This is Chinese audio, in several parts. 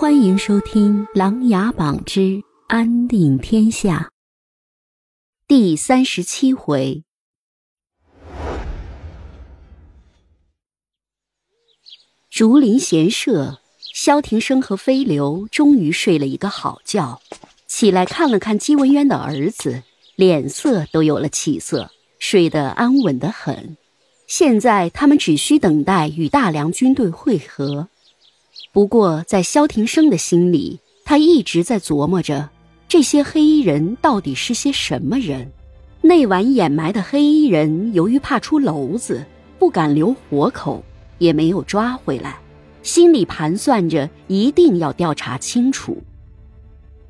欢迎收听《琅琊榜之安定天下》第三十七回。竹林闲舍，萧庭生和飞流终于睡了一个好觉，起来看了看姬文渊的儿子，脸色都有了起色，睡得安稳得很。现在他们只需等待与大梁军队会合。不过，在萧庭生的心里，他一直在琢磨着这些黑衣人到底是些什么人。那晚掩埋的黑衣人，由于怕出篓子，不敢留活口，也没有抓回来，心里盘算着一定要调查清楚。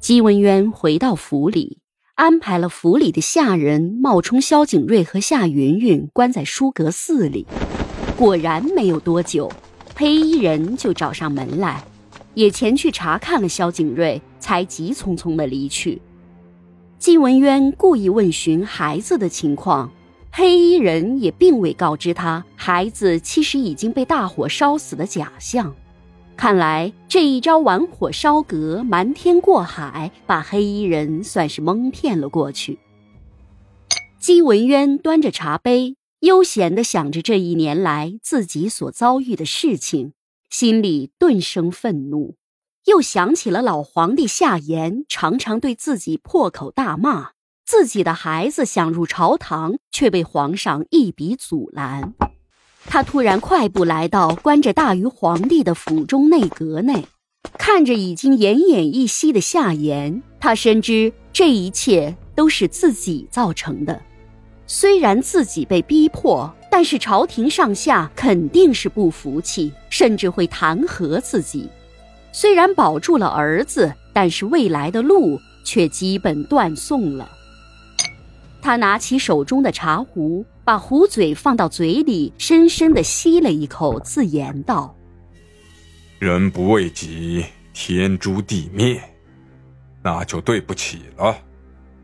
姬文渊回到府里，安排了府里的下人冒充萧景睿和夏云云，关在书阁寺里。果然没有多久。黑衣人就找上门来，也前去查看了萧景睿，才急匆匆的离去。季文渊故意问询孩子的情况，黑衣人也并未告知他孩子其实已经被大火烧死的假象。看来这一招玩火烧阁、瞒天过海，把黑衣人算是蒙骗了过去。季文渊端着茶杯。悠闲地想着这一年来自己所遭遇的事情，心里顿生愤怒，又想起了老皇帝夏言常常对自己破口大骂，自己的孩子想入朝堂却被皇上一笔阻拦。他突然快步来到关着大于皇帝的府中内阁内，看着已经奄奄一息的夏言，他深知这一切都是自己造成的。虽然自己被逼迫，但是朝廷上下肯定是不服气，甚至会弹劾自己。虽然保住了儿子，但是未来的路却基本断送了。他拿起手中的茶壶，把壶嘴放到嘴里，深深的吸了一口，自言道：“人不为己，天诛地灭，那就对不起了。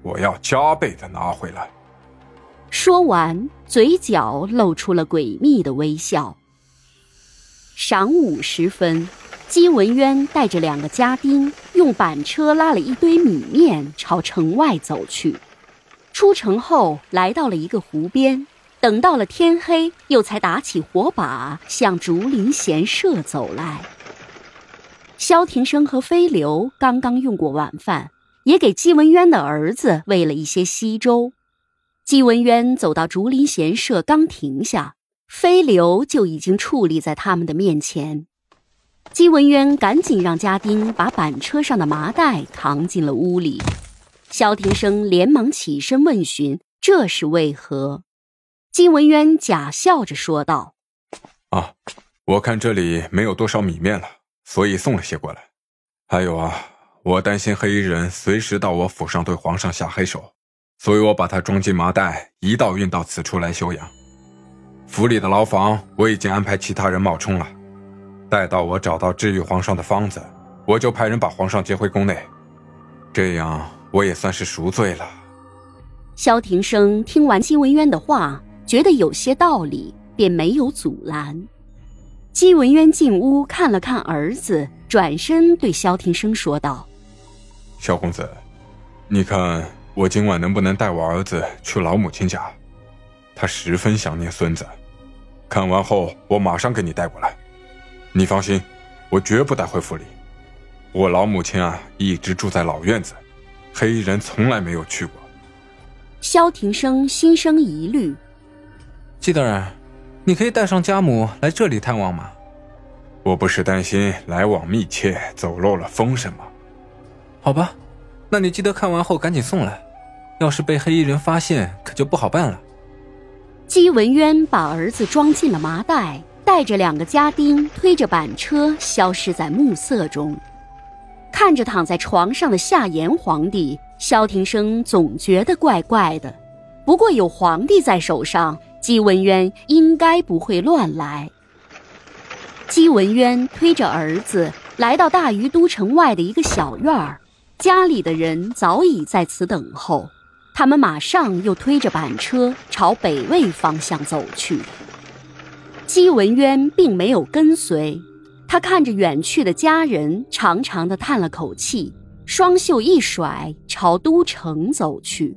我要加倍的拿回来。”说完，嘴角露出了诡秘的微笑。晌午时分，姬文渊带着两个家丁，用板车拉了一堆米面朝城外走去。出城后，来到了一个湖边，等到了天黑，又才打起火把，向竹林闲舍走来。萧庭生和飞流刚刚用过晚饭，也给姬文渊的儿子喂了一些稀粥。季文渊走到竹林闲舍，刚停下，飞流就已经矗立在他们的面前。季文渊赶紧让家丁把板车上的麻袋扛进了屋里。萧庭生连忙起身问询：“这是为何？”季文渊假笑着说道：“啊，我看这里没有多少米面了，所以送了些过来。还有啊，我担心黑衣人随时到我府上对皇上下黑手。”所以我把它装进麻袋，一道运到此处来休养。府里的牢房我已经安排其他人冒充了，待到我找到治愈皇上的方子，我就派人把皇上接回宫内。这样我也算是赎罪了。萧庭生听完姬文渊的话，觉得有些道理，便没有阻拦。姬文渊进屋看了看儿子，转身对萧庭生说道：“萧公子，你看。”我今晚能不能带我儿子去老母亲家？他十分想念孙子。看完后，我马上给你带过来。你放心，我绝不带回府里。我老母亲啊，一直住在老院子，黑衣人从来没有去过。萧庭生心生疑虑。季大人，你可以带上家母来这里探望吗？我不是担心来往密切，走漏了风声吗？好吧，那你记得看完后赶紧送来。要是被黑衣人发现，可就不好办了。姬文渊把儿子装进了麻袋，带着两个家丁推着板车消失在暮色中。看着躺在床上的夏言皇帝，萧庭生总觉得怪怪的。不过有皇帝在手上，姬文渊应该不会乱来。姬文渊推着儿子来到大余都城外的一个小院儿，家里的人早已在此等候。他们马上又推着板车朝北魏方向走去。姬文渊并没有跟随，他看着远去的家人，长长的叹了口气，双袖一甩，朝都城走去。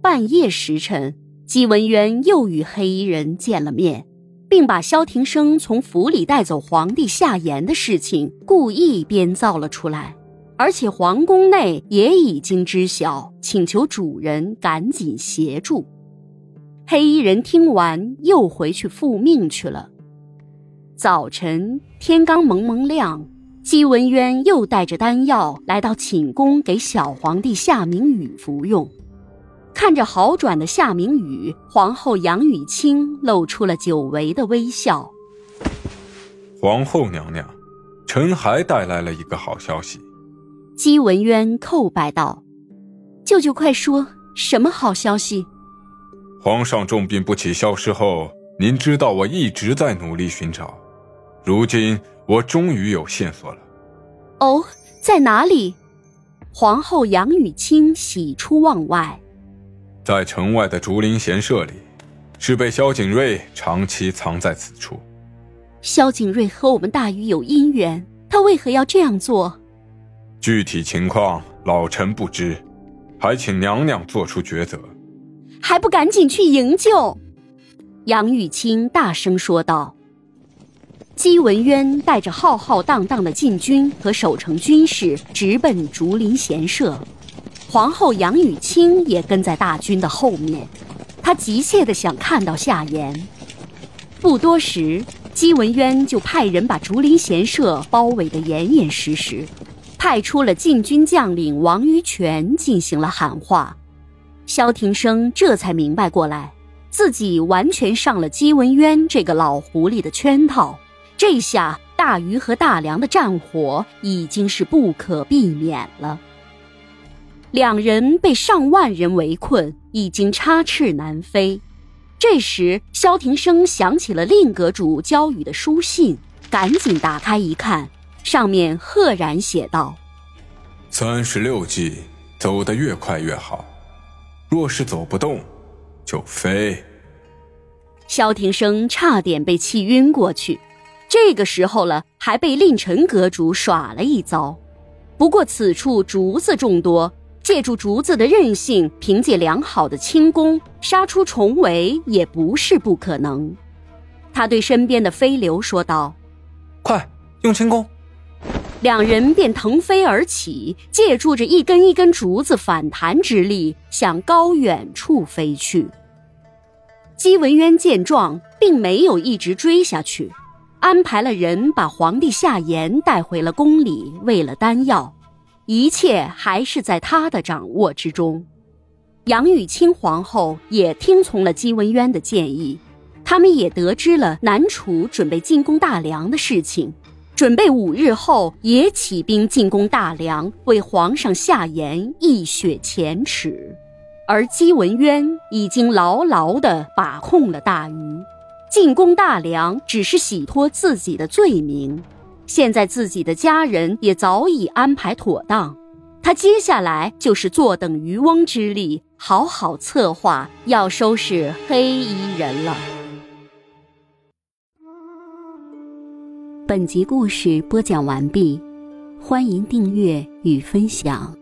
半夜时辰，姬文渊又与黑衣人见了面，并把萧庭生从府里带走皇帝夏言的事情故意编造了出来，而且皇宫内也已经知晓，请求主人赶紧协助。黑衣人听完，又回去复命去了。早晨天刚蒙蒙亮，姬文渊又带着丹药来到寝宫，给小皇帝夏明宇服用。看着好转的夏明宇，皇后杨雨清露出了久违的微笑。皇后娘娘，臣还带来了一个好消息。姬文渊叩拜道：“舅舅快说，什么好消息？”皇上重病不起，消失后，您知道我一直在努力寻找，如今我终于有线索了。哦，在哪里？皇后杨雨清喜出望外。在城外的竹林闲舍里，是被萧景睿长期藏在此处。萧景睿和我们大禹有姻缘，他为何要这样做？具体情况老臣不知，还请娘娘做出抉择。还不赶紧去营救！杨玉清大声说道。姬文渊带着浩浩荡荡的禁军和守城军士直奔竹林闲舍。皇后杨雨清也跟在大军的后面，她急切地想看到夏言。不多时，姬文渊就派人把竹林闲舍包围得严严实实，派出了禁军将领王于权进行了喊话。萧庭生这才明白过来，自己完全上了姬文渊这个老狐狸的圈套。这下大鱼和大梁的战火已经是不可避免了。两人被上万人围困，已经插翅难飞。这时，萧庭生想起了令阁主交予的书信，赶紧打开一看，上面赫然写道：“三十六计，走得越快越好。若是走不动，就飞。”萧庭生差点被气晕过去。这个时候了，还被令臣阁主耍了一遭。不过此处竹子众多。借助竹子的韧性，凭借良好的轻功杀出重围也不是不可能。他对身边的飞流说道：“快用轻功！”两人便腾飞而起，借助着一根一根竹子反弹之力，向高远处飞去。姬文渊见状，并没有一直追下去，安排了人把皇帝夏言带回了宫里，喂了丹药。一切还是在他的掌握之中。杨雨清皇后也听从了姬文渊的建议，他们也得知了南楚准备进攻大梁的事情，准备五日后也起兵进攻大梁，为皇上下言一雪前耻。而姬文渊已经牢牢地把控了大鱼，进攻大梁只是洗脱自己的罪名。现在自己的家人也早已安排妥当，他接下来就是坐等渔翁之利，好好策划要收拾黑衣人了。本集故事播讲完毕，欢迎订阅与分享。